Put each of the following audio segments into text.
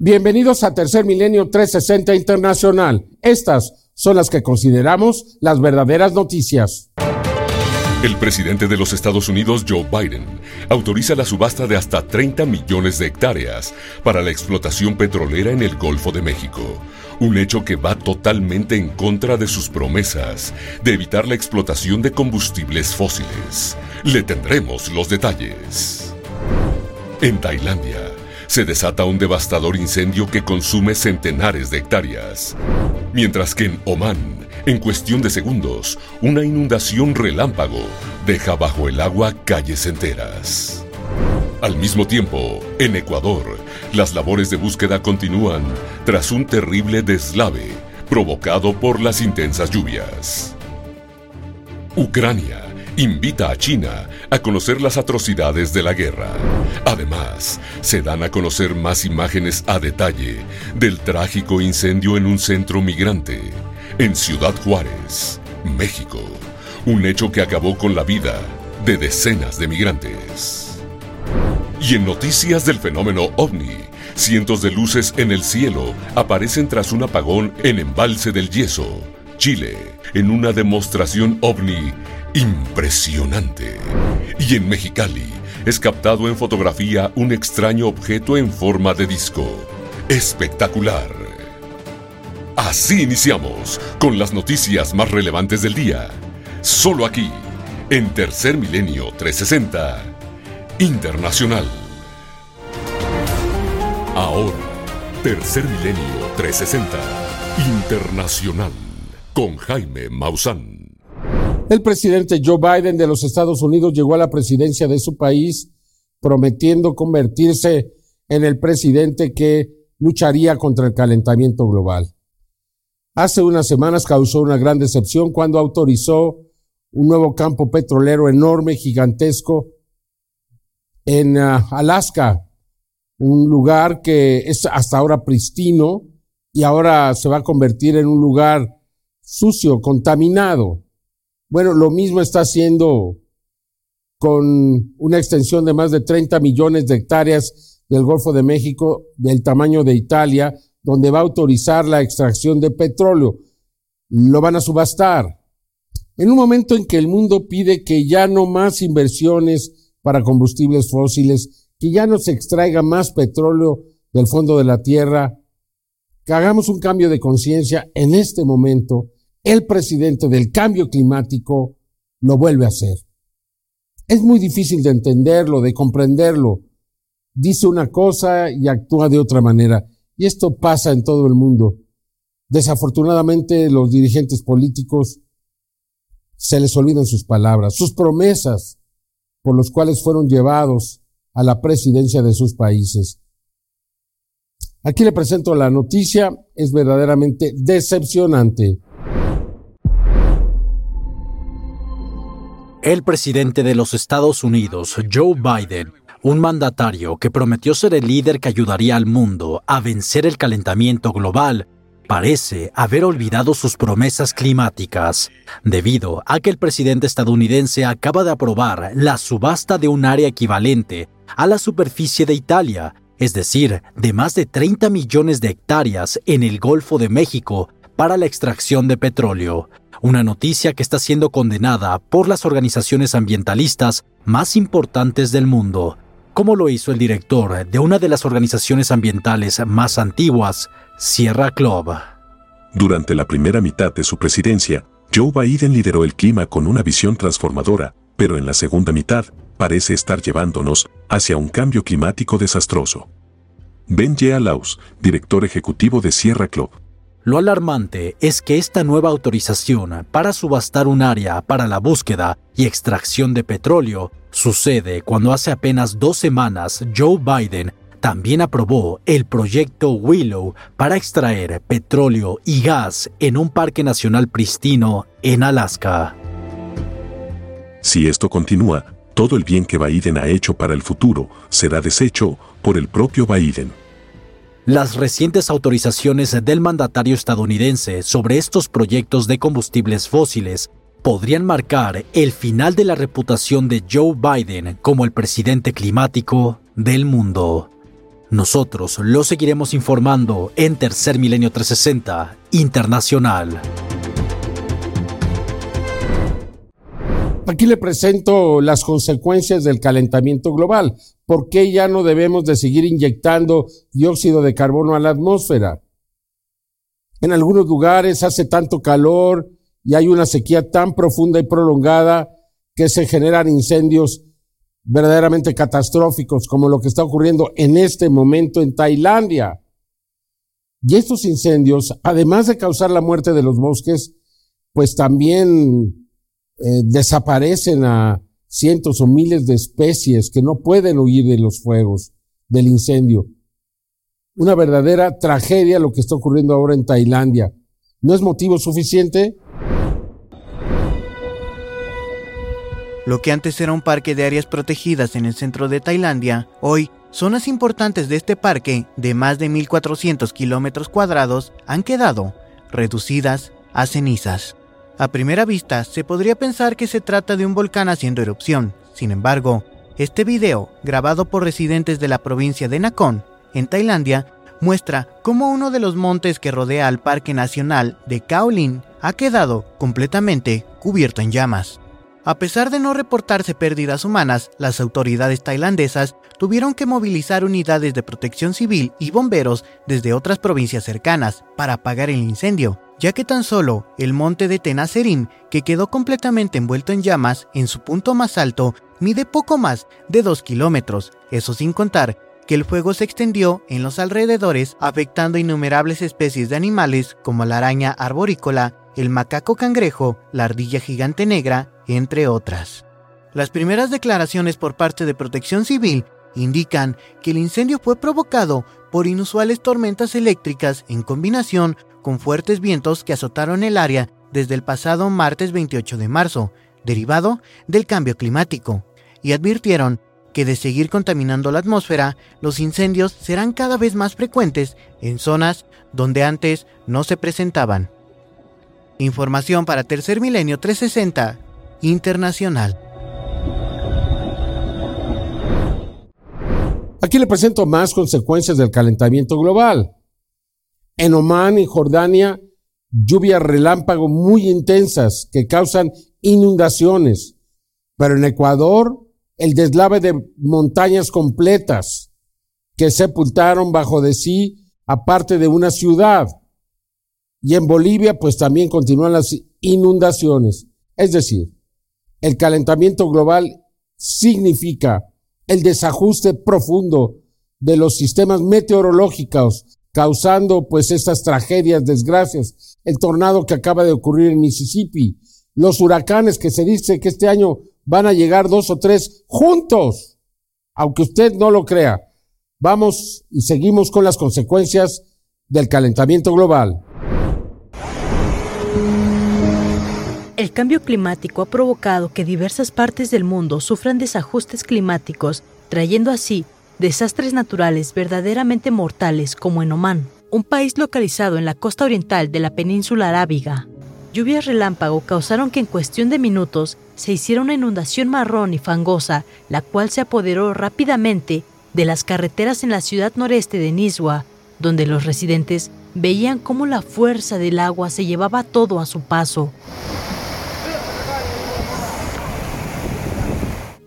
Bienvenidos a Tercer Milenio 360 Internacional. Estas son las que consideramos las verdaderas noticias. El presidente de los Estados Unidos, Joe Biden, autoriza la subasta de hasta 30 millones de hectáreas para la explotación petrolera en el Golfo de México. Un hecho que va totalmente en contra de sus promesas de evitar la explotación de combustibles fósiles. Le tendremos los detalles. En Tailandia, se desata un devastador incendio que consume centenares de hectáreas. Mientras que en Omán, en cuestión de segundos, una inundación relámpago deja bajo el agua calles enteras. Al mismo tiempo, en Ecuador, las labores de búsqueda continúan tras un terrible deslave provocado por las intensas lluvias. Ucrania invita a China a conocer las atrocidades de la guerra. Además, se dan a conocer más imágenes a detalle del trágico incendio en un centro migrante en Ciudad Juárez, México. Un hecho que acabó con la vida de decenas de migrantes. Y en noticias del fenómeno ovni, cientos de luces en el cielo aparecen tras un apagón en Embalse del Yeso, Chile, en una demostración ovni impresionante. Y en Mexicali es captado en fotografía un extraño objeto en forma de disco. Espectacular. Así iniciamos con las noticias más relevantes del día. Solo aquí, en Tercer Milenio 360 Internacional. Ahora, Tercer Milenio 360 Internacional con Jaime Maussan. El presidente Joe Biden de los Estados Unidos llegó a la presidencia de su país prometiendo convertirse en el presidente que lucharía contra el calentamiento global. Hace unas semanas causó una gran decepción cuando autorizó un nuevo campo petrolero enorme, gigantesco, en ah, Alaska, un lugar que es hasta ahora pristino y ahora se va a convertir en un lugar sucio, contaminado. Bueno, lo mismo está haciendo con una extensión de más de 30 millones de hectáreas del Golfo de México, del tamaño de Italia, donde va a autorizar la extracción de petróleo. Lo van a subastar. En un momento en que el mundo pide que ya no más inversiones para combustibles fósiles, que ya no se extraiga más petróleo del fondo de la tierra, que hagamos un cambio de conciencia en este momento el presidente del cambio climático lo vuelve a hacer. Es muy difícil de entenderlo, de comprenderlo. Dice una cosa y actúa de otra manera. Y esto pasa en todo el mundo. Desafortunadamente los dirigentes políticos se les olvidan sus palabras, sus promesas por los cuales fueron llevados a la presidencia de sus países. Aquí le presento la noticia, es verdaderamente decepcionante. El presidente de los Estados Unidos, Joe Biden, un mandatario que prometió ser el líder que ayudaría al mundo a vencer el calentamiento global, parece haber olvidado sus promesas climáticas, debido a que el presidente estadounidense acaba de aprobar la subasta de un área equivalente a la superficie de Italia, es decir, de más de 30 millones de hectáreas en el Golfo de México para la extracción de petróleo, una noticia que está siendo condenada por las organizaciones ambientalistas más importantes del mundo, como lo hizo el director de una de las organizaciones ambientales más antiguas, Sierra Club. Durante la primera mitad de su presidencia, Joe Biden lideró el clima con una visión transformadora, pero en la segunda mitad parece estar llevándonos hacia un cambio climático desastroso. Ben G. Laus, director ejecutivo de Sierra Club. Lo alarmante es que esta nueva autorización para subastar un área para la búsqueda y extracción de petróleo sucede cuando hace apenas dos semanas Joe Biden también aprobó el proyecto Willow para extraer petróleo y gas en un parque nacional pristino en Alaska. Si esto continúa, todo el bien que Biden ha hecho para el futuro será deshecho por el propio Biden. Las recientes autorizaciones del mandatario estadounidense sobre estos proyectos de combustibles fósiles podrían marcar el final de la reputación de Joe Biden como el presidente climático del mundo. Nosotros lo seguiremos informando en Tercer Milenio 360 Internacional. Aquí le presento las consecuencias del calentamiento global. ¿Por qué ya no debemos de seguir inyectando dióxido de carbono a la atmósfera? En algunos lugares hace tanto calor y hay una sequía tan profunda y prolongada que se generan incendios verdaderamente catastróficos como lo que está ocurriendo en este momento en Tailandia. Y estos incendios, además de causar la muerte de los bosques, pues también eh, desaparecen a cientos o miles de especies que no pueden huir de los fuegos, del incendio. Una verdadera tragedia lo que está ocurriendo ahora en Tailandia. ¿No es motivo suficiente? Lo que antes era un parque de áreas protegidas en el centro de Tailandia, hoy zonas importantes de este parque, de más de 1.400 kilómetros cuadrados, han quedado reducidas a cenizas. A primera vista, se podría pensar que se trata de un volcán haciendo erupción. Sin embargo, este video, grabado por residentes de la provincia de Nakhon, en Tailandia, muestra cómo uno de los montes que rodea al Parque Nacional de Kaolin ha quedado completamente cubierto en llamas. A pesar de no reportarse pérdidas humanas, las autoridades tailandesas tuvieron que movilizar unidades de protección civil y bomberos desde otras provincias cercanas para apagar el incendio, ya que tan solo el monte de Tenacerim, que quedó completamente envuelto en llamas en su punto más alto, mide poco más de 2 kilómetros, eso sin contar que el fuego se extendió en los alrededores afectando innumerables especies de animales como la araña arborícola, el macaco cangrejo, la ardilla gigante negra, entre otras. Las primeras declaraciones por parte de Protección Civil indican que el incendio fue provocado por inusuales tormentas eléctricas en combinación con fuertes vientos que azotaron el área desde el pasado martes 28 de marzo, derivado del cambio climático, y advirtieron que de seguir contaminando la atmósfera, los incendios serán cada vez más frecuentes en zonas donde antes no se presentaban. Información para Tercer Milenio 360 Internacional. Aquí le presento más consecuencias del calentamiento global. En Omán y Jordania, lluvias relámpago muy intensas que causan inundaciones. Pero en Ecuador, el deslave de montañas completas que sepultaron bajo de sí aparte de una ciudad. Y en Bolivia, pues también continúan las inundaciones. Es decir, el calentamiento global significa el desajuste profundo de los sistemas meteorológicos, causando pues estas tragedias, desgracias, el tornado que acaba de ocurrir en Mississippi, los huracanes que se dice que este año van a llegar dos o tres juntos, aunque usted no lo crea. Vamos y seguimos con las consecuencias del calentamiento global. El cambio climático ha provocado que diversas partes del mundo sufran desajustes climáticos, trayendo así desastres naturales verdaderamente mortales como en Omán, un país localizado en la costa oriental de la península arábiga. Lluvias relámpago causaron que en cuestión de minutos se hiciera una inundación marrón y fangosa, la cual se apoderó rápidamente de las carreteras en la ciudad noreste de Niswa, donde los residentes veían cómo la fuerza del agua se llevaba todo a su paso.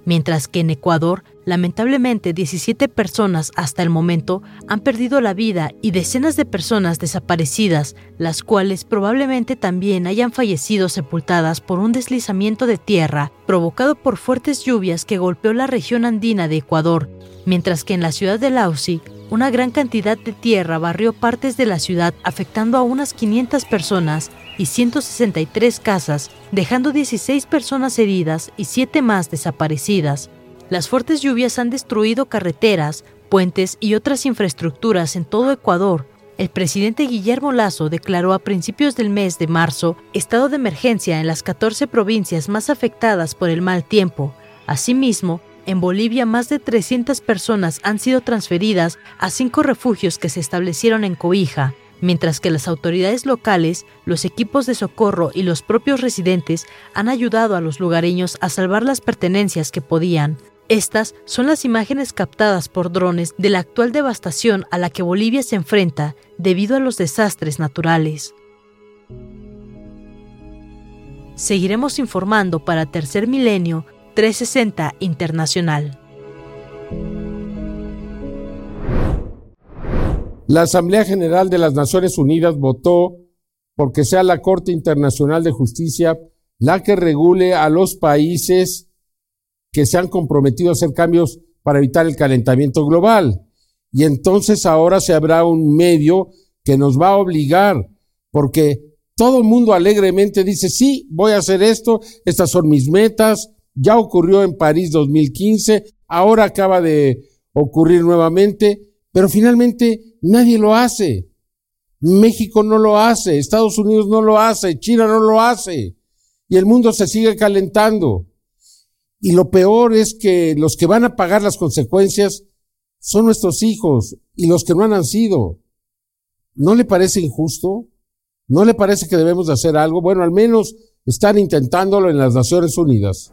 Mientras que en Ecuador, lamentablemente 17 personas hasta el momento han perdido la vida y decenas de personas desaparecidas, las cuales probablemente también hayan fallecido sepultadas por un deslizamiento de tierra provocado por fuertes lluvias que golpeó la región andina de Ecuador, mientras que en la ciudad de Lausi, una gran cantidad de tierra barrió partes de la ciudad afectando a unas 500 personas y 163 casas, dejando 16 personas heridas y 7 más desaparecidas. Las fuertes lluvias han destruido carreteras, puentes y otras infraestructuras en todo Ecuador. El presidente Guillermo Lazo declaró a principios del mes de marzo estado de emergencia en las 14 provincias más afectadas por el mal tiempo. Asimismo, en Bolivia más de 300 personas han sido transferidas a cinco refugios que se establecieron en Coija, mientras que las autoridades locales, los equipos de socorro y los propios residentes han ayudado a los lugareños a salvar las pertenencias que podían. Estas son las imágenes captadas por drones de la actual devastación a la que Bolivia se enfrenta debido a los desastres naturales. Seguiremos informando para Tercer Milenio 360 Internacional. La Asamblea General de las Naciones Unidas votó porque sea la Corte Internacional de Justicia la que regule a los países que se han comprometido a hacer cambios para evitar el calentamiento global. Y entonces ahora se habrá un medio que nos va a obligar, porque todo el mundo alegremente dice, sí, voy a hacer esto, estas son mis metas, ya ocurrió en París 2015, ahora acaba de ocurrir nuevamente, pero finalmente nadie lo hace. México no lo hace, Estados Unidos no lo hace, China no lo hace, y el mundo se sigue calentando. Y lo peor es que los que van a pagar las consecuencias son nuestros hijos y los que no han nacido. ¿No le parece injusto? ¿No le parece que debemos de hacer algo? Bueno, al menos están intentándolo en las Naciones Unidas.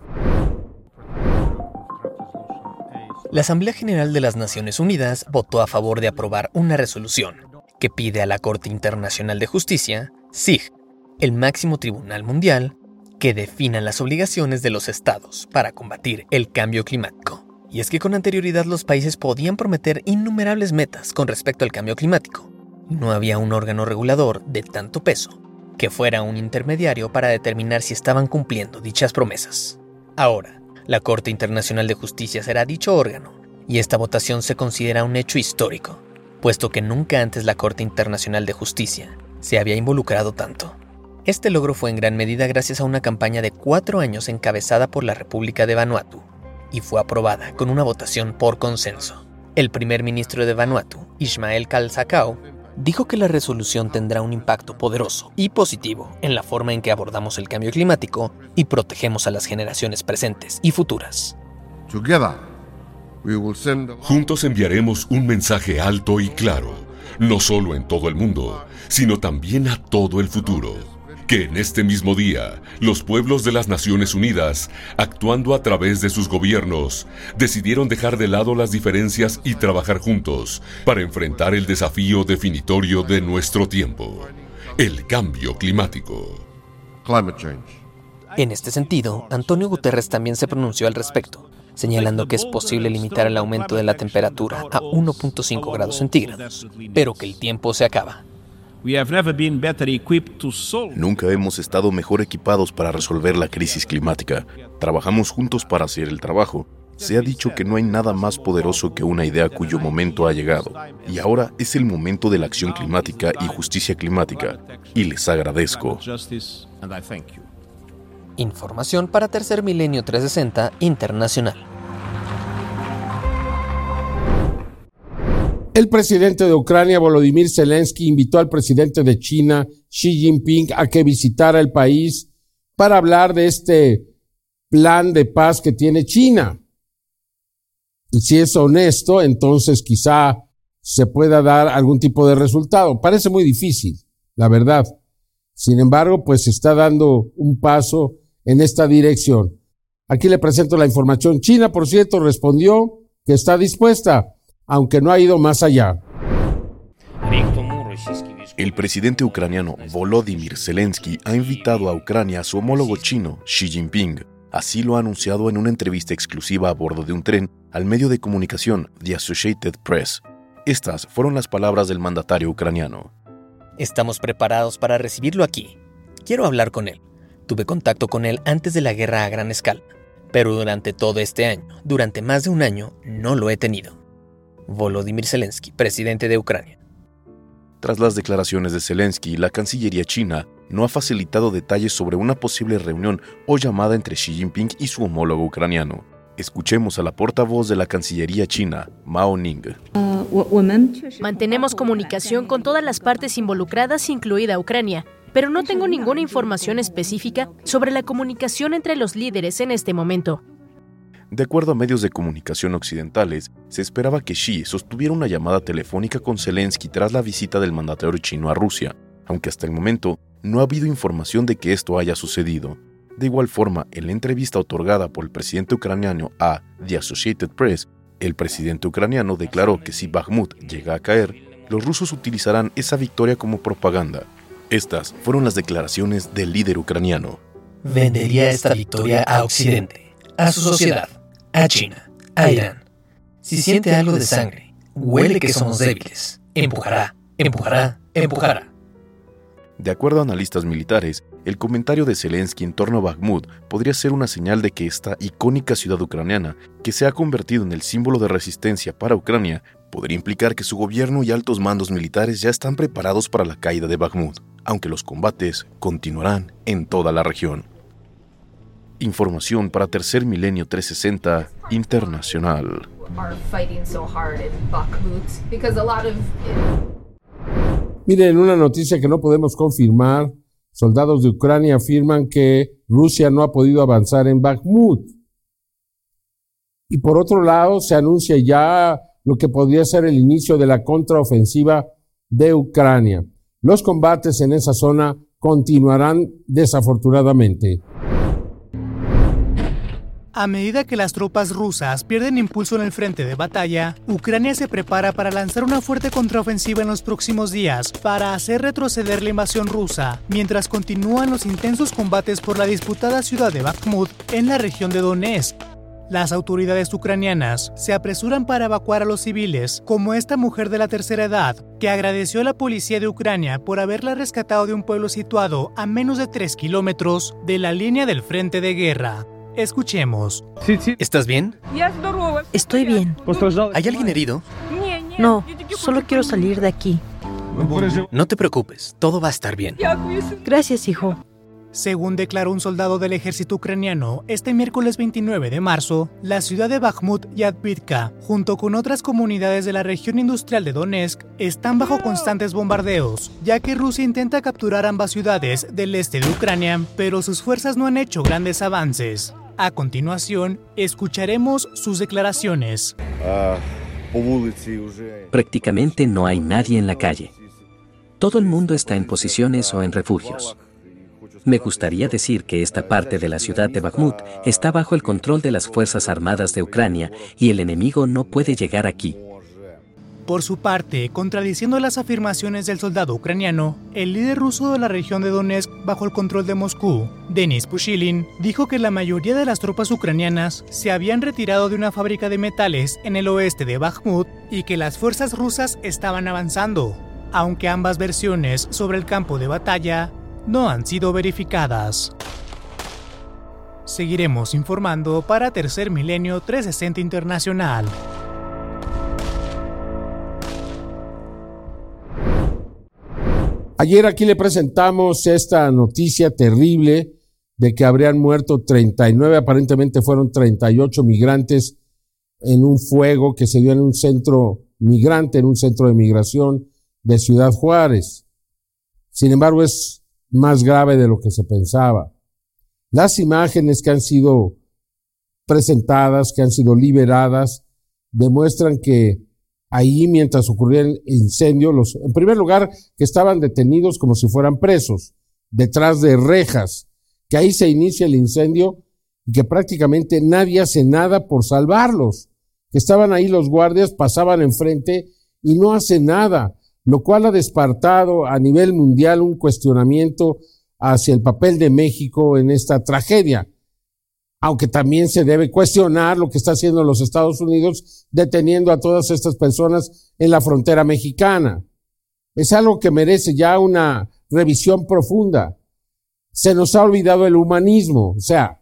La Asamblea General de las Naciones Unidas votó a favor de aprobar una resolución que pide a la Corte Internacional de Justicia, SIG, el máximo tribunal mundial, que definan las obligaciones de los estados para combatir el cambio climático. Y es que con anterioridad los países podían prometer innumerables metas con respecto al cambio climático. No había un órgano regulador de tanto peso que fuera un intermediario para determinar si estaban cumpliendo dichas promesas. Ahora, la Corte Internacional de Justicia será dicho órgano, y esta votación se considera un hecho histórico, puesto que nunca antes la Corte Internacional de Justicia se había involucrado tanto. Este logro fue en gran medida gracias a una campaña de cuatro años encabezada por la República de Vanuatu y fue aprobada con una votación por consenso. El primer ministro de Vanuatu, Ismael Kalsakau, dijo que la resolución tendrá un impacto poderoso y positivo en la forma en que abordamos el cambio climático y protegemos a las generaciones presentes y futuras. Juntos enviaremos un mensaje alto y claro, no solo en todo el mundo, sino también a todo el futuro que en este mismo día los pueblos de las Naciones Unidas, actuando a través de sus gobiernos, decidieron dejar de lado las diferencias y trabajar juntos para enfrentar el desafío definitorio de nuestro tiempo, el cambio climático. En este sentido, Antonio Guterres también se pronunció al respecto, señalando que es posible limitar el aumento de la temperatura a 1.5 grados centígrados, pero que el tiempo se acaba Nunca hemos estado mejor equipados para resolver la crisis climática. Trabajamos juntos para hacer el trabajo. Se ha dicho que no hay nada más poderoso que una idea cuyo momento ha llegado. Y ahora es el momento de la acción climática y justicia climática. Y les agradezco. Información para Tercer Milenio 360 Internacional. El presidente de Ucrania, Volodymyr Zelensky, invitó al presidente de China, Xi Jinping, a que visitara el país para hablar de este plan de paz que tiene China. Y si es honesto, entonces quizá se pueda dar algún tipo de resultado. Parece muy difícil, la verdad. Sin embargo, pues se está dando un paso en esta dirección. Aquí le presento la información. China, por cierto, respondió que está dispuesta aunque no ha ido más allá. El presidente ucraniano Volodymyr Zelensky ha invitado a Ucrania a su homólogo chino, Xi Jinping. Así lo ha anunciado en una entrevista exclusiva a bordo de un tren al medio de comunicación The Associated Press. Estas fueron las palabras del mandatario ucraniano. Estamos preparados para recibirlo aquí. Quiero hablar con él. Tuve contacto con él antes de la guerra a gran escala, pero durante todo este año, durante más de un año, no lo he tenido. Volodymyr Zelensky, presidente de Ucrania. Tras las declaraciones de Zelensky, la Cancillería china no ha facilitado detalles sobre una posible reunión o llamada entre Xi Jinping y su homólogo ucraniano. Escuchemos a la portavoz de la Cancillería china, Mao Ning. Mantenemos comunicación con todas las partes involucradas, incluida Ucrania, pero no tengo ninguna información específica sobre la comunicación entre los líderes en este momento. De acuerdo a medios de comunicación occidentales, se esperaba que Xi sostuviera una llamada telefónica con Zelensky tras la visita del mandatario chino a Rusia, aunque hasta el momento no ha habido información de que esto haya sucedido. De igual forma, en la entrevista otorgada por el presidente ucraniano a The Associated Press, el presidente ucraniano declaró que si Bakhmut llega a caer, los rusos utilizarán esa victoria como propaganda. Estas fueron las declaraciones del líder ucraniano. Vendería esta victoria a Occidente, a su sociedad, a China, a Irán. Si siente algo de sangre, huele que somos débiles, empujará, empujará, empujará. De acuerdo a analistas militares, el comentario de Zelensky en torno a Bakhmut podría ser una señal de que esta icónica ciudad ucraniana, que se ha convertido en el símbolo de resistencia para Ucrania, podría implicar que su gobierno y altos mandos militares ya están preparados para la caída de Bakhmut, aunque los combates continuarán en toda la región. Información para Tercer Milenio 360 Internacional. Miren, una noticia que no podemos confirmar, soldados de Ucrania afirman que Rusia no ha podido avanzar en Bakhmut. Y por otro lado, se anuncia ya lo que podría ser el inicio de la contraofensiva de Ucrania. Los combates en esa zona continuarán desafortunadamente. A medida que las tropas rusas pierden impulso en el frente de batalla, Ucrania se prepara para lanzar una fuerte contraofensiva en los próximos días para hacer retroceder la invasión rusa, mientras continúan los intensos combates por la disputada ciudad de Bakhmut en la región de Donetsk. Las autoridades ucranianas se apresuran para evacuar a los civiles, como esta mujer de la tercera edad, que agradeció a la policía de Ucrania por haberla rescatado de un pueblo situado a menos de 3 kilómetros de la línea del frente de guerra. Escuchemos. ¿Estás bien? Estoy bien. ¿Hay alguien herido? No, solo quiero salir de aquí. No te preocupes, todo va a estar bien. Gracias, hijo. Según declaró un soldado del ejército ucraniano, este miércoles 29 de marzo, la ciudad de Bakhmut y Advitka, junto con otras comunidades de la región industrial de Donetsk, están bajo constantes bombardeos, ya que Rusia intenta capturar ambas ciudades del este de Ucrania, pero sus fuerzas no han hecho grandes avances. A continuación, escucharemos sus declaraciones. Prácticamente no hay nadie en la calle. Todo el mundo está en posiciones o en refugios. Me gustaría decir que esta parte de la ciudad de Bakhmut está bajo el control de las Fuerzas Armadas de Ucrania y el enemigo no puede llegar aquí. Por su parte, contradiciendo las afirmaciones del soldado ucraniano, el líder ruso de la región de Donetsk bajo el control de Moscú, Denis Pushilin, dijo que la mayoría de las tropas ucranianas se habían retirado de una fábrica de metales en el oeste de Bakhmut y que las fuerzas rusas estaban avanzando, aunque ambas versiones sobre el campo de batalla no han sido verificadas. Seguiremos informando para Tercer Milenio 360 Internacional. Ayer aquí le presentamos esta noticia terrible de que habrían muerto 39, aparentemente fueron 38 migrantes en un fuego que se dio en un centro migrante, en un centro de migración de Ciudad Juárez. Sin embargo, es más grave de lo que se pensaba. Las imágenes que han sido presentadas, que han sido liberadas, demuestran que ahí mientras ocurría el incendio, los, en primer lugar, que estaban detenidos como si fueran presos, detrás de rejas, que ahí se inicia el incendio y que prácticamente nadie hace nada por salvarlos, que estaban ahí los guardias, pasaban enfrente y no hacen nada, lo cual ha despertado a nivel mundial un cuestionamiento hacia el papel de México en esta tragedia aunque también se debe cuestionar lo que está haciendo los Estados Unidos deteniendo a todas estas personas en la frontera mexicana. Es algo que merece ya una revisión profunda. Se nos ha olvidado el humanismo, o sea,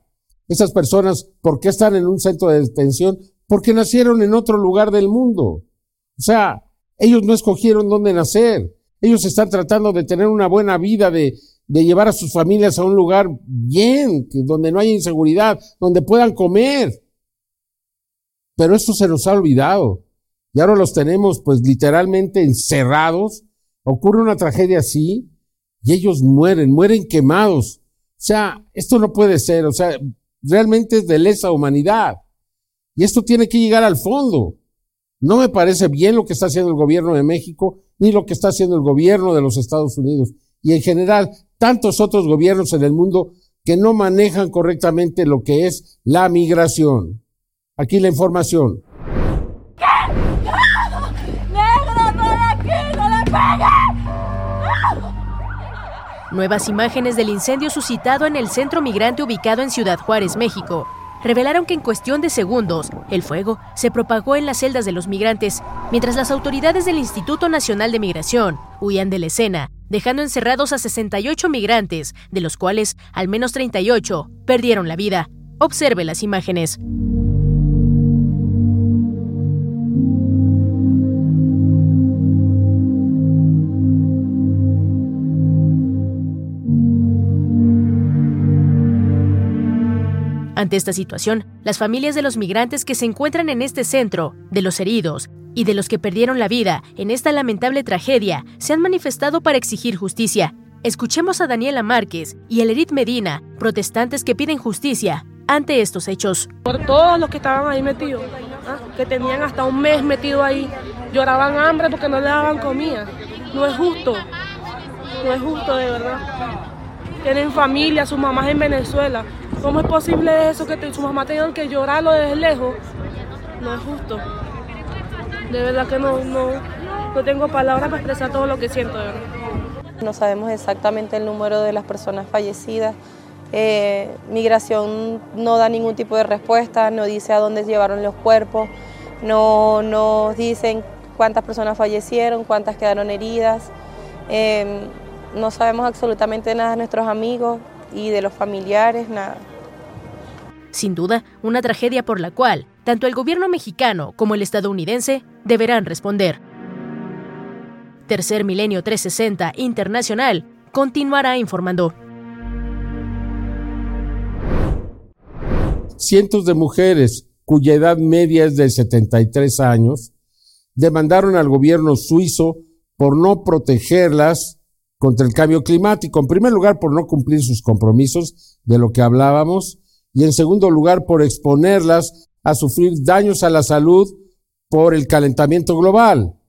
esas personas, ¿por qué están en un centro de detención? Porque nacieron en otro lugar del mundo. O sea, ellos no escogieron dónde nacer. Ellos están tratando de tener una buena vida, de, de llevar a sus familias a un lugar bien, donde no haya inseguridad, donde puedan comer. Pero esto se nos ha olvidado. Y ahora los tenemos pues literalmente encerrados. Ocurre una tragedia así y ellos mueren, mueren quemados. O sea, esto no puede ser. O sea, realmente es de lesa humanidad. Y esto tiene que llegar al fondo. No me parece bien lo que está haciendo el gobierno de México ni lo que está haciendo el gobierno de los Estados Unidos y en general tantos otros gobiernos en el mundo que no manejan correctamente lo que es la migración. Aquí la información. Nuevas imágenes del incendio suscitado en el centro migrante ubicado en Ciudad Juárez, México, revelaron que en cuestión de segundos, el fuego se propagó en las celdas de los migrantes, mientras las autoridades del Instituto Nacional de Migración huían de la escena, dejando encerrados a 68 migrantes, de los cuales al menos 38 perdieron la vida. Observe las imágenes. Ante esta situación, las familias de los migrantes que se encuentran en este centro, de los heridos y de los que perdieron la vida en esta lamentable tragedia, se han manifestado para exigir justicia. Escuchemos a Daniela Márquez y a Lerit Medina, protestantes que piden justicia ante estos hechos. Por todos los que estaban ahí metidos, ¿ah? que tenían hasta un mes metido ahí, lloraban hambre porque no le daban comida. No es justo, no es justo de verdad. Tienen familia, sus mamás en Venezuela, ¿Cómo es posible eso que su mamá tenga que llorarlo desde lejos? No es justo. De verdad que no, no, no tengo palabras para expresar todo lo que siento. No sabemos exactamente el número de las personas fallecidas. Eh, migración no da ningún tipo de respuesta, no dice a dónde llevaron los cuerpos, no nos dicen cuántas personas fallecieron, cuántas quedaron heridas. Eh, no sabemos absolutamente nada de nuestros amigos, y de los familiares, nada. Sin duda, una tragedia por la cual tanto el gobierno mexicano como el estadounidense deberán responder. Tercer Milenio 360 Internacional continuará informando. Cientos de mujeres cuya edad media es de 73 años demandaron al gobierno suizo por no protegerlas contra el cambio climático. En primer lugar, por no cumplir sus compromisos de lo que hablábamos y en segundo lugar, por exponerlas a sufrir daños a la salud por el calentamiento global.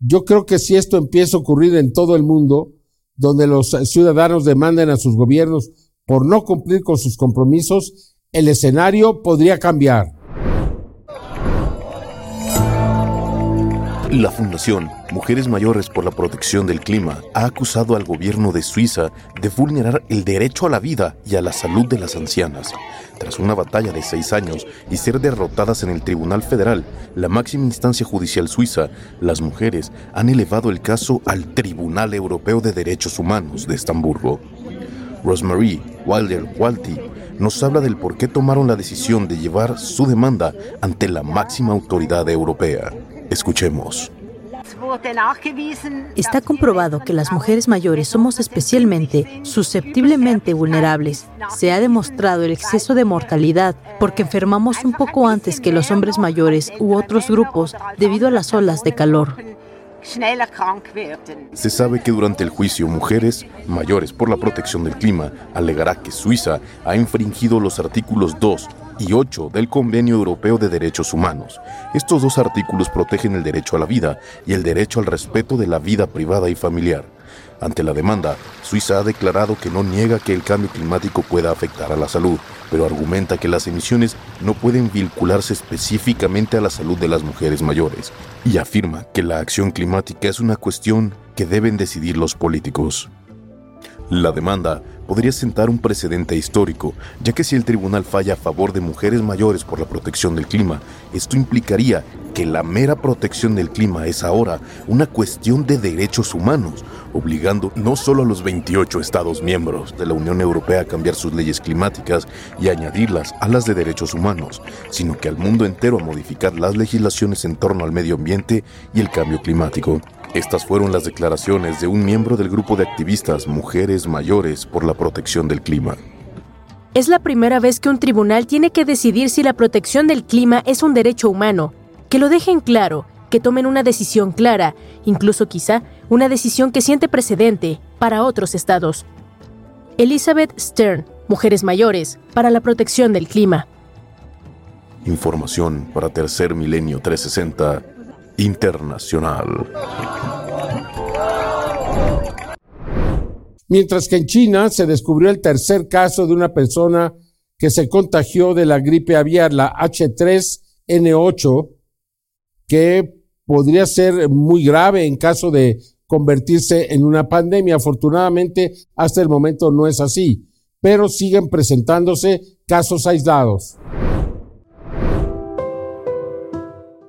Yo creo que si esto empieza a ocurrir en todo el mundo, donde los ciudadanos demanden a sus gobiernos por no cumplir con sus compromisos, el escenario podría cambiar. La Fundación Mujeres Mayores por la Protección del Clima ha acusado al gobierno de Suiza de vulnerar el derecho a la vida y a la salud de las ancianas. Tras una batalla de seis años y ser derrotadas en el Tribunal Federal, la máxima instancia judicial suiza, las mujeres han elevado el caso al Tribunal Europeo de Derechos Humanos de Estamburgo. Rosemary Wilder Walty nos habla del por qué tomaron la decisión de llevar su demanda ante la máxima autoridad europea. Escuchemos. Está comprobado que las mujeres mayores somos especialmente susceptiblemente vulnerables. Se ha demostrado el exceso de mortalidad porque enfermamos un poco antes que los hombres mayores u otros grupos debido a las olas de calor. Se sabe que durante el juicio Mujeres Mayores por la Protección del Clima alegará que Suiza ha infringido los artículos 2 y 8 del Convenio Europeo de Derechos Humanos. Estos dos artículos protegen el derecho a la vida y el derecho al respeto de la vida privada y familiar. Ante la demanda, Suiza ha declarado que no niega que el cambio climático pueda afectar a la salud, pero argumenta que las emisiones no pueden vincularse específicamente a la salud de las mujeres mayores, y afirma que la acción climática es una cuestión que deben decidir los políticos. La demanda podría sentar un precedente histórico, ya que si el tribunal falla a favor de mujeres mayores por la protección del clima, esto implicaría que la mera protección del clima es ahora una cuestión de derechos humanos, obligando no solo a los 28 Estados miembros de la Unión Europea a cambiar sus leyes climáticas y añadirlas a las de derechos humanos, sino que al mundo entero a modificar las legislaciones en torno al medio ambiente y el cambio climático. Estas fueron las declaraciones de un miembro del grupo de activistas Mujeres Mayores por la Protección del Clima. Es la primera vez que un tribunal tiene que decidir si la protección del clima es un derecho humano. Que lo dejen claro, que tomen una decisión clara, incluso quizá una decisión que siente precedente para otros estados. Elizabeth Stern, Mujeres Mayores, para la Protección del Clima. Información para Tercer Milenio 360 Internacional. Mientras que en China se descubrió el tercer caso de una persona que se contagió de la gripe aviar, la H3N8, que podría ser muy grave en caso de convertirse en una pandemia. Afortunadamente, hasta el momento no es así, pero siguen presentándose casos aislados.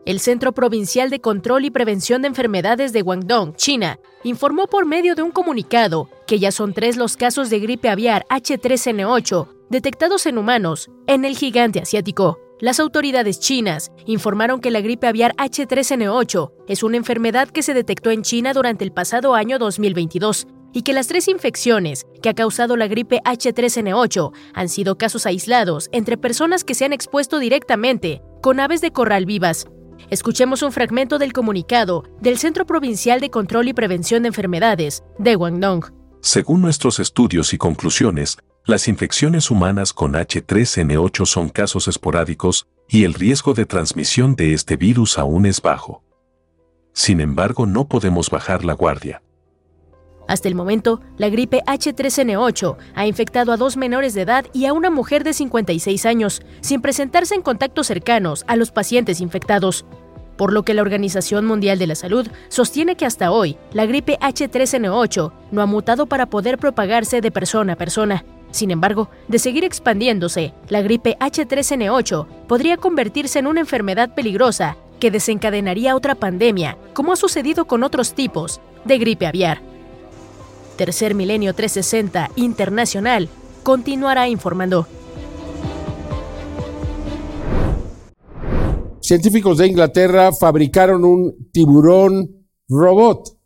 El Centro Provincial de Control y Prevención de Enfermedades de Guangdong, China, informó por medio de un comunicado que ya son tres los casos de gripe aviar H3N8 detectados en humanos en el gigante asiático. Las autoridades chinas informaron que la gripe aviar H3N8 es una enfermedad que se detectó en China durante el pasado año 2022 y que las tres infecciones que ha causado la gripe H3N8 han sido casos aislados entre personas que se han expuesto directamente con aves de corral vivas Escuchemos un fragmento del comunicado del Centro Provincial de Control y Prevención de Enfermedades de Guangdong. Según nuestros estudios y conclusiones, las infecciones humanas con H3N8 son casos esporádicos y el riesgo de transmisión de este virus aún es bajo. Sin embargo, no podemos bajar la guardia. Hasta el momento, la gripe H3N8 ha infectado a dos menores de edad y a una mujer de 56 años, sin presentarse en contactos cercanos a los pacientes infectados. Por lo que la Organización Mundial de la Salud sostiene que hasta hoy la gripe H3N8 no ha mutado para poder propagarse de persona a persona. Sin embargo, de seguir expandiéndose, la gripe H3N8 podría convertirse en una enfermedad peligrosa que desencadenaría otra pandemia, como ha sucedido con otros tipos de gripe aviar. Tercer Milenio 360 Internacional continuará informando. Científicos de Inglaterra fabricaron un tiburón robot,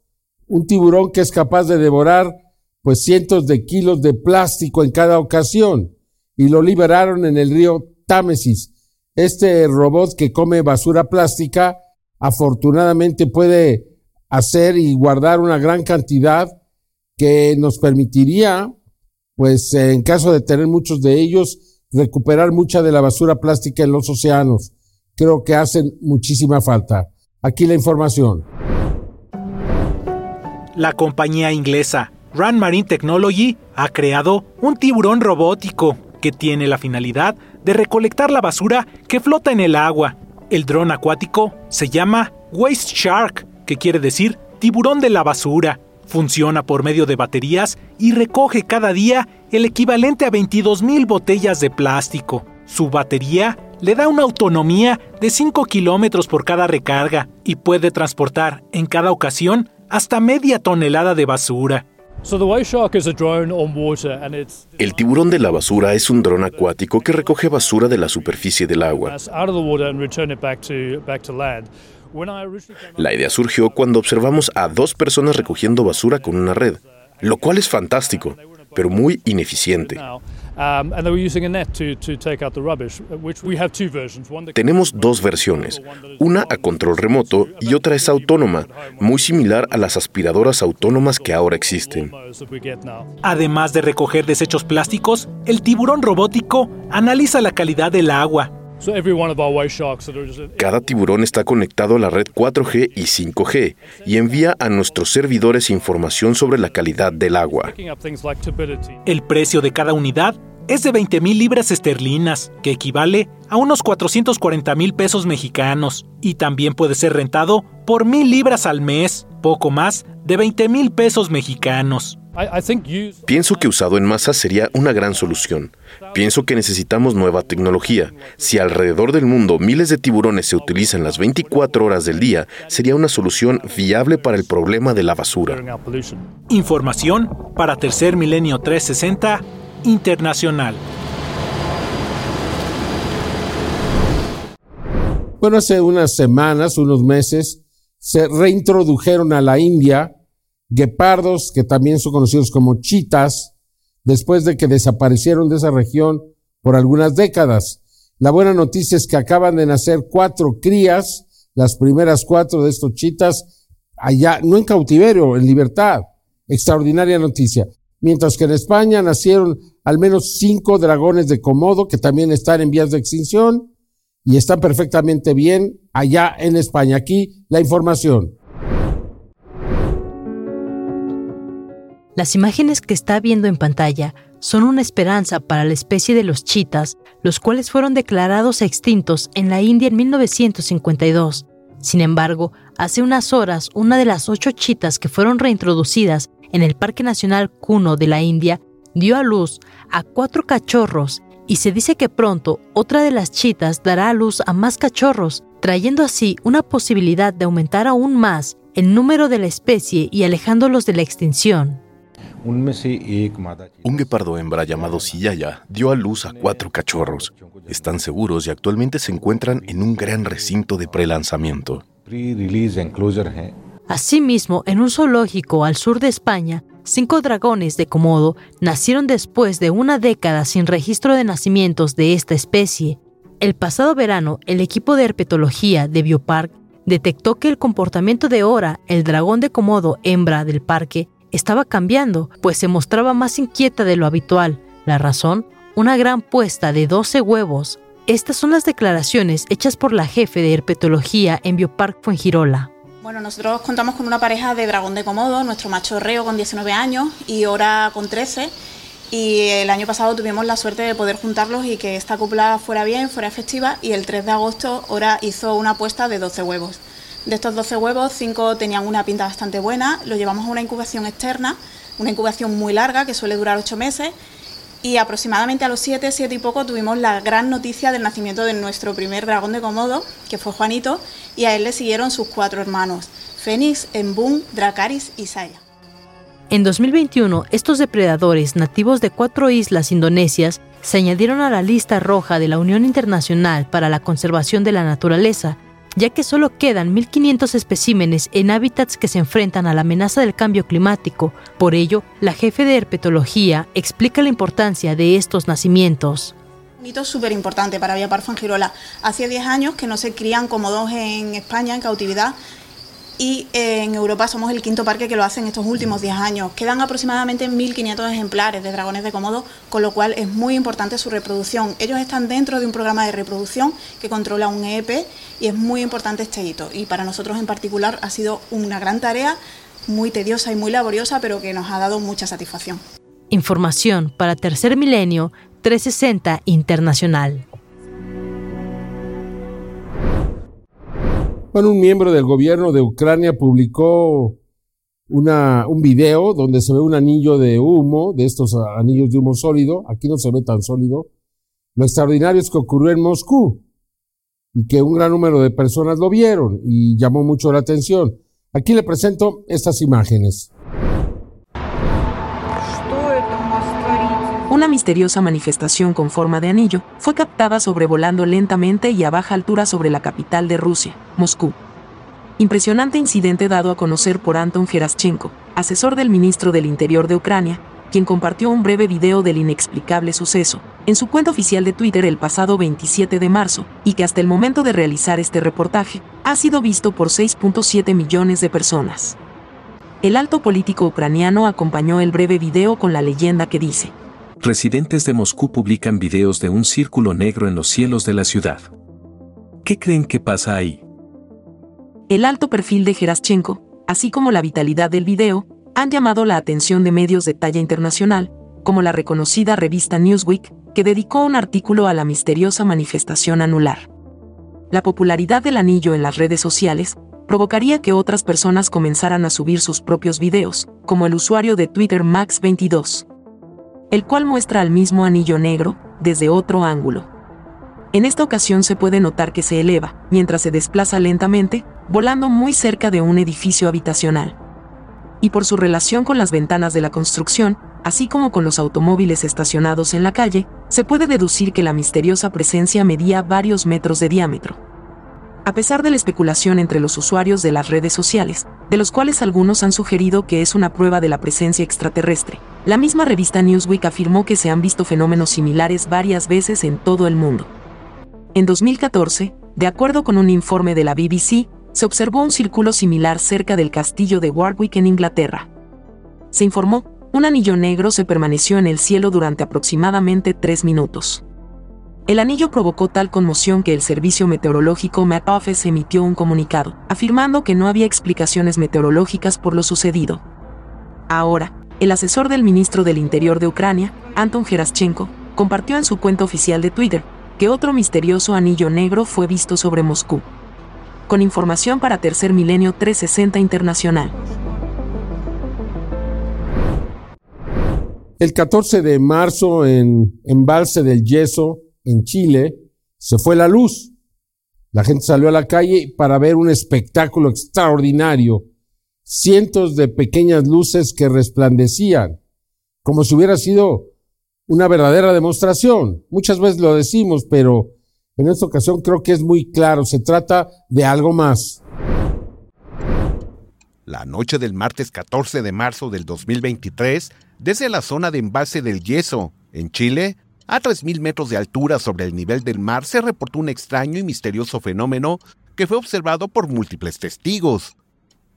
un tiburón que es capaz de devorar pues cientos de kilos de plástico en cada ocasión y lo liberaron en el río Támesis. Este robot que come basura plástica afortunadamente puede hacer y guardar una gran cantidad que nos permitiría, pues en caso de tener muchos de ellos, recuperar mucha de la basura plástica en los océanos. Creo que hacen muchísima falta. Aquí la información. La compañía inglesa Run Marine Technology ha creado un tiburón robótico que tiene la finalidad de recolectar la basura que flota en el agua. El dron acuático se llama Waste Shark, que quiere decir tiburón de la basura Funciona por medio de baterías y recoge cada día el equivalente a 22.000 botellas de plástico. Su batería le da una autonomía de 5 kilómetros por cada recarga y puede transportar en cada ocasión hasta media tonelada de basura. El tiburón de la basura es un dron acuático que recoge basura de la superficie del agua. La idea surgió cuando observamos a dos personas recogiendo basura con una red, lo cual es fantástico, pero muy ineficiente. Tenemos dos versiones, una a control remoto y otra es autónoma, muy similar a las aspiradoras autónomas que ahora existen. Además de recoger desechos plásticos, el tiburón robótico analiza la calidad del agua, cada tiburón está conectado a la red 4G y 5G y envía a nuestros servidores información sobre la calidad del agua. El precio de cada unidad es de 20 mil libras esterlinas, que equivale a unos 440 mil pesos mexicanos, y también puede ser rentado por mil libras al mes, poco más de 20 mil pesos mexicanos. Pienso que usado en masa sería una gran solución. Pienso que necesitamos nueva tecnología. Si alrededor del mundo miles de tiburones se utilizan las 24 horas del día, sería una solución viable para el problema de la basura. Información para Tercer Milenio 360 Internacional. Bueno, hace unas semanas, unos meses, se reintrodujeron a la India guepardos, que también son conocidos como chitas, después de que desaparecieron de esa región por algunas décadas. La buena noticia es que acaban de nacer cuatro crías, las primeras cuatro de estos chitas, allá, no en cautiverio, en libertad. Extraordinaria noticia. Mientras que en España nacieron al menos cinco dragones de Komodo, que también están en vías de extinción y están perfectamente bien allá en España. Aquí la información. Las imágenes que está viendo en pantalla son una esperanza para la especie de los chitas, los cuales fueron declarados extintos en la India en 1952. Sin embargo, hace unas horas, una de las ocho chitas que fueron reintroducidas en el Parque Nacional Kuno de la India dio a luz a cuatro cachorros y se dice que pronto otra de las chitas dará a luz a más cachorros, trayendo así una posibilidad de aumentar aún más el número de la especie y alejándolos de la extinción. Un guepardo hembra llamado Siyaya dio a luz a cuatro cachorros. Están seguros y actualmente se encuentran en un gran recinto de prelanzamiento. Asimismo, en un zoológico al sur de España, cinco dragones de Komodo nacieron después de una década sin registro de nacimientos de esta especie. El pasado verano, el equipo de herpetología de Biopark detectó que el comportamiento de Ora, el dragón de Komodo hembra del parque, estaba cambiando, pues se mostraba más inquieta de lo habitual. La razón, una gran puesta de 12 huevos. Estas son las declaraciones hechas por la jefe de herpetología en Biopark Fuengirola. Bueno, nosotros contamos con una pareja de dragón de Komodo, nuestro macho reo con 19 años y Ora con 13. Y el año pasado tuvimos la suerte de poder juntarlos y que esta cúpula fuera bien, fuera efectiva. Y el 3 de agosto Ora hizo una apuesta de 12 huevos. De estos 12 huevos, 5 tenían una pinta bastante buena. Lo llevamos a una incubación externa, una incubación muy larga que suele durar 8 meses. Y aproximadamente a los 7, 7 y poco tuvimos la gran noticia del nacimiento de nuestro primer dragón de Komodo, que fue Juanito, y a él le siguieron sus cuatro hermanos, Fénix, Embun, Dracaris y Saya. En 2021, estos depredadores nativos de cuatro islas indonesias se añadieron a la lista roja de la Unión Internacional para la Conservación de la Naturaleza, ya que solo quedan 1.500 especímenes en hábitats que se enfrentan a la amenaza del cambio climático. Por ello, la jefe de herpetología explica la importancia de estos nacimientos. Un hito súper importante para Vía Fangirola. Hace 10 años que no se crían como dos en España en cautividad y eh, en Europa somos el quinto parque que lo hace en estos últimos 10 años. Quedan aproximadamente 1.500 ejemplares de dragones de Komodo, con lo cual es muy importante su reproducción. Ellos están dentro de un programa de reproducción que controla un EEP y es muy importante este hito. Y para nosotros en particular ha sido una gran tarea, muy tediosa y muy laboriosa, pero que nos ha dado mucha satisfacción. Información para Tercer Milenio 360 Internacional. Bueno, un miembro del gobierno de Ucrania publicó una, un video donde se ve un anillo de humo, de estos anillos de humo sólido. Aquí no se ve tan sólido. Lo extraordinario es que ocurrió en Moscú y que un gran número de personas lo vieron y llamó mucho la atención. Aquí le presento estas imágenes. Una misteriosa manifestación con forma de anillo fue captada sobrevolando lentamente y a baja altura sobre la capital de Rusia, Moscú. Impresionante incidente dado a conocer por Anton Geraschenko, asesor del ministro del Interior de Ucrania, quien compartió un breve video del inexplicable suceso en su cuenta oficial de Twitter el pasado 27 de marzo, y que hasta el momento de realizar este reportaje ha sido visto por 6.7 millones de personas. El alto político ucraniano acompañó el breve video con la leyenda que dice, residentes de Moscú publican videos de un círculo negro en los cielos de la ciudad. ¿Qué creen que pasa ahí? El alto perfil de Geraschenko, así como la vitalidad del video, han llamado la atención de medios de talla internacional, como la reconocida revista Newsweek, que dedicó un artículo a la misteriosa manifestación anular. La popularidad del anillo en las redes sociales provocaría que otras personas comenzaran a subir sus propios videos, como el usuario de Twitter Max22 el cual muestra al mismo anillo negro, desde otro ángulo. En esta ocasión se puede notar que se eleva, mientras se desplaza lentamente, volando muy cerca de un edificio habitacional. Y por su relación con las ventanas de la construcción, así como con los automóviles estacionados en la calle, se puede deducir que la misteriosa presencia medía varios metros de diámetro. A pesar de la especulación entre los usuarios de las redes sociales, de los cuales algunos han sugerido que es una prueba de la presencia extraterrestre, la misma revista Newsweek afirmó que se han visto fenómenos similares varias veces en todo el mundo. En 2014, de acuerdo con un informe de la BBC, se observó un círculo similar cerca del castillo de Warwick en Inglaterra. Se informó, un anillo negro se permaneció en el cielo durante aproximadamente tres minutos. El anillo provocó tal conmoción que el servicio meteorológico Met Office emitió un comunicado, afirmando que no había explicaciones meteorológicas por lo sucedido. Ahora, El asesor del ministro del Interior de Ucrania, Anton Geraschenko, compartió en su cuenta oficial de Twitter que otro misterioso anillo negro fue visto sobre Moscú. Con información para Tercer Milenio 360 Internacional. El 14 de marzo en Embalse del Yeso, en Chile, se fue la luz. La gente salió a la calle para ver un espectáculo extraordinario. Cientos de pequeñas luces que resplandecían, como si hubiera sido una verdadera demostración. Muchas veces lo decimos, pero en esta ocasión creo que es muy claro. Se trata de algo más. La noche del martes 14 de marzo del 2023, desde la zona de embalse del Yeso, en Chile, a 3.000 metros de altura sobre el nivel del mar, se reportó un extraño y misterioso fenómeno que fue observado por múltiples testigos.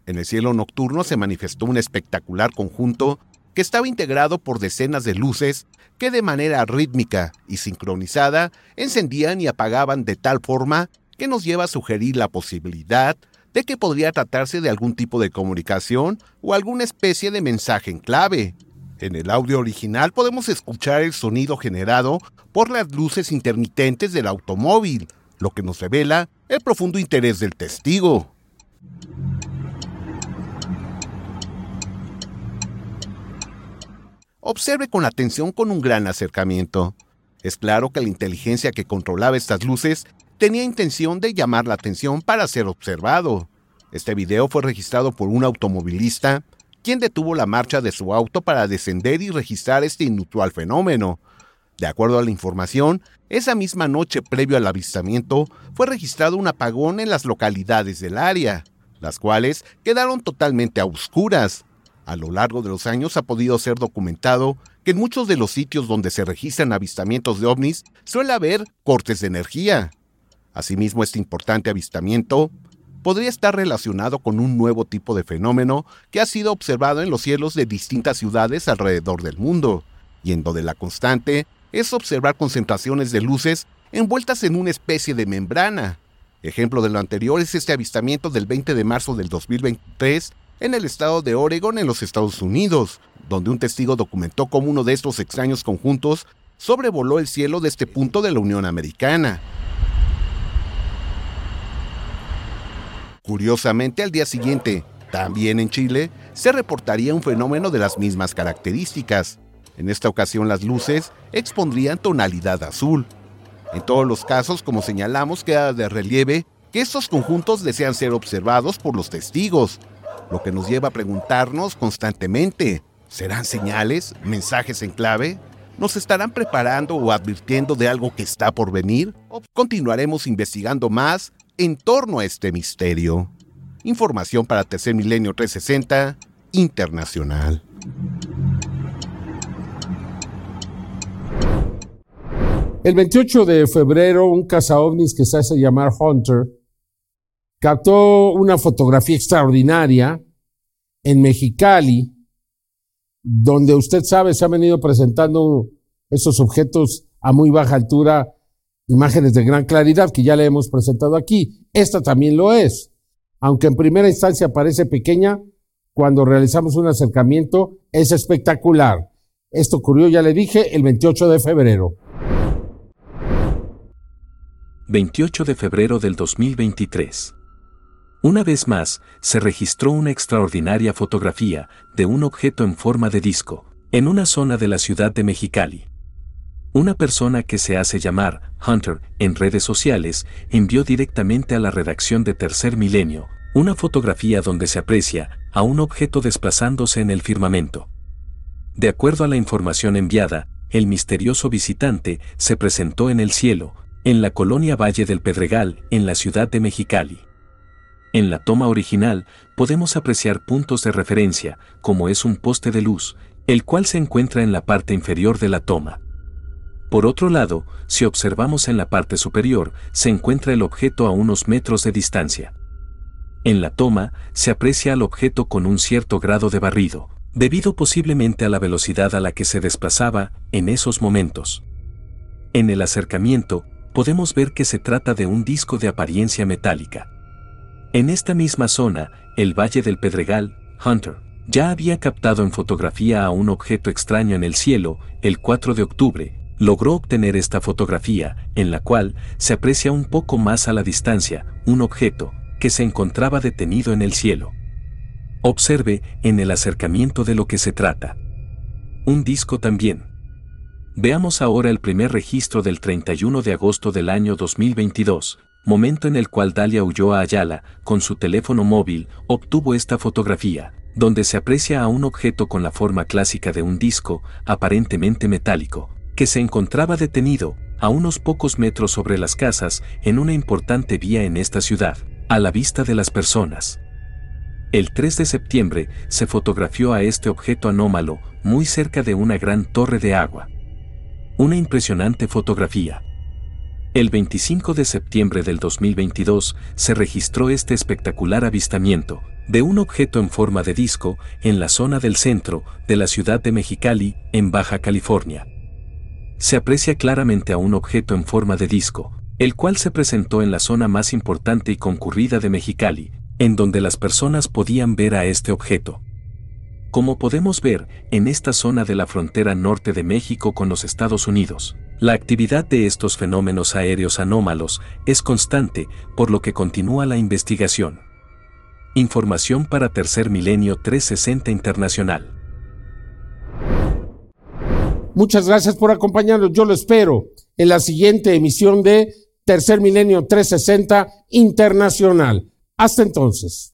En el cielo nocturno se manifestó un espectacular conjunto que estaba integrado por decenas de luces que de manera rítmica y sincronizada encendían y apagaban de tal forma que nos lleva a sugerir la posibilidad de que podría tratarse de algún tipo de comunicación o alguna especie de mensaje en clave. En el audio original podemos escuchar el sonido generado por las luces intermitentes del automóvil, lo que nos revela el profundo interés del testigo. Observe con atención con un gran acercamiento. Es claro que la inteligencia que controlaba estas luces tenía intención de llamar la atención para ser observado. Este video fue registrado por un automovilista, quien detuvo la marcha de su auto para descender y registrar este inusual fenómeno. De acuerdo a la información, esa misma noche previo al avistamiento fue registrado un apagón en las localidades del área, las cuales quedaron totalmente a oscuras. A lo largo de los años ha podido ser documentado que en muchos de los sitios donde se registran avistamientos de ovnis suele haber cortes de energía. Asimismo, este importante avistamiento podría estar relacionado con un nuevo tipo de fenómeno que ha sido observado en los cielos de distintas ciudades alrededor del mundo, y en donde la constante es observar concentraciones de luces envueltas en una especie de membrana. Ejemplo de lo anterior es este avistamiento del 20 de marzo del 2023 en el estado de Oregon en los Estados Unidos, donde un testigo documentó cómo uno de estos extraños conjuntos sobrevoló el cielo de este punto de la Unión Americana. Curiosamente, al día siguiente, también en Chile, se reportaría un fenómeno de las mismas características. En esta ocasión las luces expondrían tonalidad azul. En todos los casos, como señalamos, queda de relieve que estos conjuntos desean ser observados por los testigos, lo que nos lleva a preguntarnos constantemente, ¿serán señales, mensajes en clave? ¿Nos estarán preparando o advirtiendo de algo que está por venir? ¿O continuaremos investigando más en torno a este misterio. Información para Tercer Milenio 360 Internacional. El 28 de febrero, un cazaovnis que se hace llamar Hunter captó una fotografía extraordinaria en Mexicali, donde usted sabe se han venido presentando esos objetos a muy baja altura imágenes de gran claridad que ya le hemos presentado aquí. Esta también lo es. Aunque en primera instancia parece pequeña, cuando realizamos un acercamiento es espectacular. Esto ocurrió, ya le dije, el 28 de febrero. 28 de febrero del 2023. Una vez más, se registró una extraordinaria fotografía de un objeto en forma de disco, en una zona de la ciudad de Mexicali. Una persona que se hace llamar Hunter en redes sociales envió directamente a la redacción de Tercer Milenio una fotografía donde se aprecia a un objeto desplazándose en el firmamento. De acuerdo a la información enviada, el misterioso visitante se presentó en el cielo, en la colonia Valle del Pedregal, en la ciudad de Mexicali. En la toma original podemos apreciar puntos de referencia, como es un poste de luz, el cual se encuentra en la parte inferior de la toma. Por otro lado, si observamos en la parte superior, se encuentra el objeto a unos metros de distancia. En la toma, se aprecia al objeto con un cierto grado de barrido, debido posiblemente a la velocidad a la que se desplazaba en esos momentos. En el acercamiento, podemos ver que se trata de un disco de apariencia metálica. En esta misma zona, el Valle del Pedregal, Hunter, ya había captado en fotografía a un objeto extraño en el cielo el 4 de octubre, logró obtener esta fotografía, en la cual se aprecia un poco más a la distancia un objeto que se encontraba detenido en el cielo. Observe en el acercamiento de lo que se trata. Un disco también. Veamos ahora el primer registro del 31 de agosto del año 2022, momento en el cual Dalia Ulloa Ayala, con su teléfono móvil, obtuvo esta fotografía, donde se aprecia a un objeto con la forma clásica de un disco, aparentemente metálico, que se encontraba detenido, a unos pocos metros sobre las casas, en una importante vía en esta ciudad, a la vista de las personas. El 3 de septiembre se fotografió a este objeto anómalo muy cerca de una gran torre de agua. Una impresionante fotografía. El 25 de septiembre del 2022 se registró este espectacular avistamiento de un objeto en forma de disco en la zona del centro de la ciudad de Mexicali, en Baja California. Se aprecia claramente a un objeto en forma de disco, el cual se presentó en la zona más importante y concurrida de Mexicali, en donde las personas podían ver a este objeto. Como podemos ver, en esta zona de la frontera norte de México con los Estados Unidos, la actividad de estos fenómenos aéreos anómalos es constante, por lo que continúa la investigación. Información para Tercer Milenio 360 Internacional. Muchas gracias por acompañarnos. Yo lo espero en la siguiente emisión de Tercer Milenio 360 Internacional. Hasta entonces.